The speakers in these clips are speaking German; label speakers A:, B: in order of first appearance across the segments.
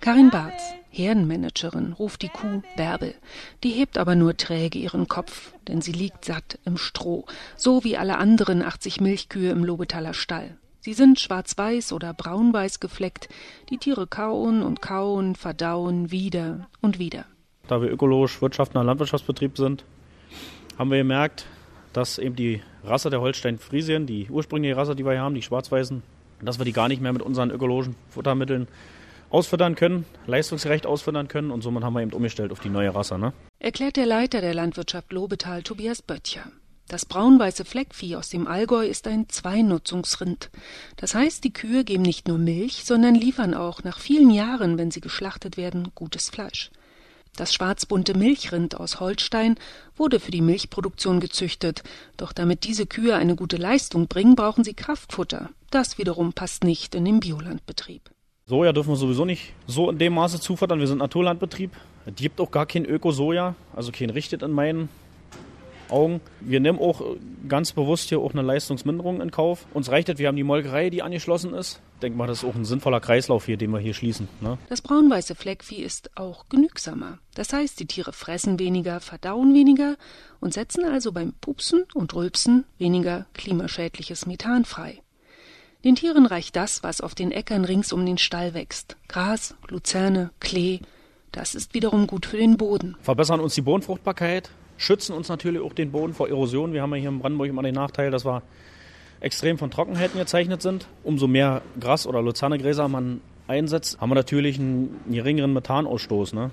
A: Karin Barth, Herdenmanagerin, ruft die Kuh Bärbel. Die hebt aber nur träge ihren Kopf, denn sie liegt satt im Stroh, so wie alle anderen 80 Milchkühe im Lobetaler Stall. Sie sind schwarz-weiß oder braun-weiß gefleckt. Die Tiere kauen und kauen, verdauen wieder und wieder.
B: Da wir ökologisch wirtschaftender Landwirtschaftsbetrieb sind, haben wir gemerkt, dass eben die Rasse der Holstein-Friesien, die ursprüngliche Rasse, die wir hier haben, die schwarz-weißen, dass wir die gar nicht mehr mit unseren ökologischen Futtermitteln ausfüttern können, leistungsgerecht ausfüttern können und somit haben wir eben umgestellt auf die neue Rasse. Ne?
A: Erklärt der Leiter der Landwirtschaft Lobetal, Tobias Böttcher. Das braun-weiße Fleckvieh aus dem Allgäu ist ein Zweinutzungsrind. Das heißt, die Kühe geben nicht nur Milch, sondern liefern auch nach vielen Jahren, wenn sie geschlachtet werden, gutes Fleisch. Das schwarzbunte Milchrind aus Holstein wurde für die Milchproduktion gezüchtet, doch damit diese Kühe eine gute Leistung bringen, brauchen sie Kraftfutter. Das wiederum passt nicht in den Biolandbetrieb.
B: Soja dürfen wir sowieso nicht so in dem Maße zufüttern. Wir sind Naturlandbetrieb. Es gibt auch gar kein Öko-Soja, also kein Richtet in meinen Augen. Wir nehmen auch ganz bewusst hier auch eine Leistungsminderung in Kauf. Uns reicht es, wir haben die Molkerei, die angeschlossen ist. Denke mal, das ist auch ein sinnvoller Kreislauf hier, den wir hier schließen. Ne?
A: Das braun-weiße Fleckvieh ist auch genügsamer. Das heißt, die Tiere fressen weniger, verdauen weniger und setzen also beim Pupsen und Rülpsen weniger klimaschädliches Methan frei. Den Tieren reicht das, was auf den Äckern rings um den Stall wächst. Gras, Luzerne, Klee. Das ist wiederum gut für den Boden.
B: Verbessern uns die Bodenfruchtbarkeit, schützen uns natürlich auch den Boden vor Erosion. Wir haben ja hier in Brandenburg immer den Nachteil, dass wir extrem von Trockenheiten gezeichnet sind. Umso mehr Gras- oder Luzernegräser man einsetzt, haben wir natürlich einen geringeren Methanausstoß. Ne?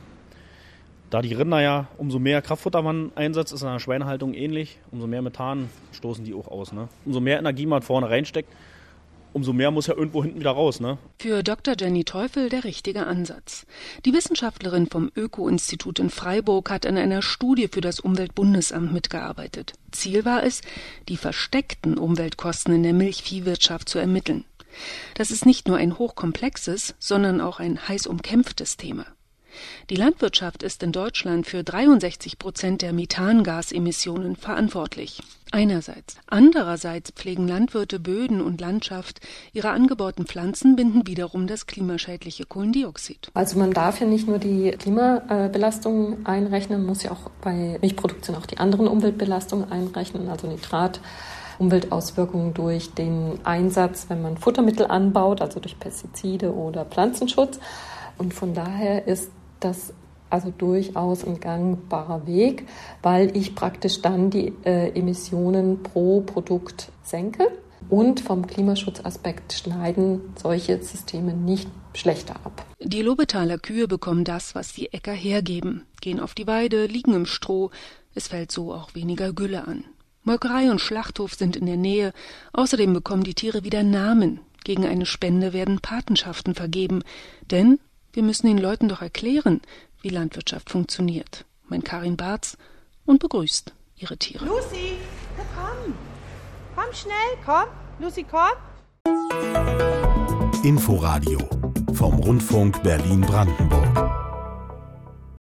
B: Da die Rinder ja, umso mehr Kraftfutter man einsetzt, ist in der Schweinehaltung ähnlich, umso mehr Methan stoßen die auch aus. Ne? Umso mehr Energie man vorne reinsteckt, umso mehr muss ja irgendwo hinten wieder raus. Ne?
A: Für Dr. Jenny Teufel der richtige Ansatz. Die Wissenschaftlerin vom Öko-Institut in Freiburg hat an einer Studie für das Umweltbundesamt mitgearbeitet. Ziel war es, die versteckten Umweltkosten in der Milchviehwirtschaft zu ermitteln. Das ist nicht nur ein hochkomplexes, sondern auch ein heiß umkämpftes Thema. Die Landwirtschaft ist in Deutschland für 63 Prozent der Methangasemissionen verantwortlich. Einerseits. Andererseits pflegen Landwirte Böden und Landschaft. Ihre angebauten Pflanzen binden wiederum das klimaschädliche Kohlendioxid.
C: Also man darf ja nicht nur die Klimabelastung einrechnen, muss ja auch bei Milchproduktion auch die anderen Umweltbelastungen einrechnen, also Nitrat. Umweltauswirkungen durch den Einsatz, wenn man Futtermittel anbaut, also durch Pestizide oder Pflanzenschutz. Und von daher ist das also durchaus ein gangbarer Weg, weil ich praktisch dann die äh, Emissionen pro Produkt senke. Und vom Klimaschutzaspekt schneiden solche Systeme nicht schlechter ab.
A: Die Lobetaler Kühe bekommen das, was die Äcker hergeben, gehen auf die Weide, liegen im Stroh. Es fällt so auch weniger Gülle an. Molkerei und Schlachthof sind in der Nähe. Außerdem bekommen die Tiere wieder Namen. Gegen eine Spende werden Patenschaften vergeben. Denn wir müssen den Leuten doch erklären, wie Landwirtschaft funktioniert. Mein Karin Barz und begrüßt ihre Tiere.
D: Lucy, komm. Komm schnell, komm. Lucy, komm.
E: Inforadio vom Rundfunk Berlin-Brandenburg.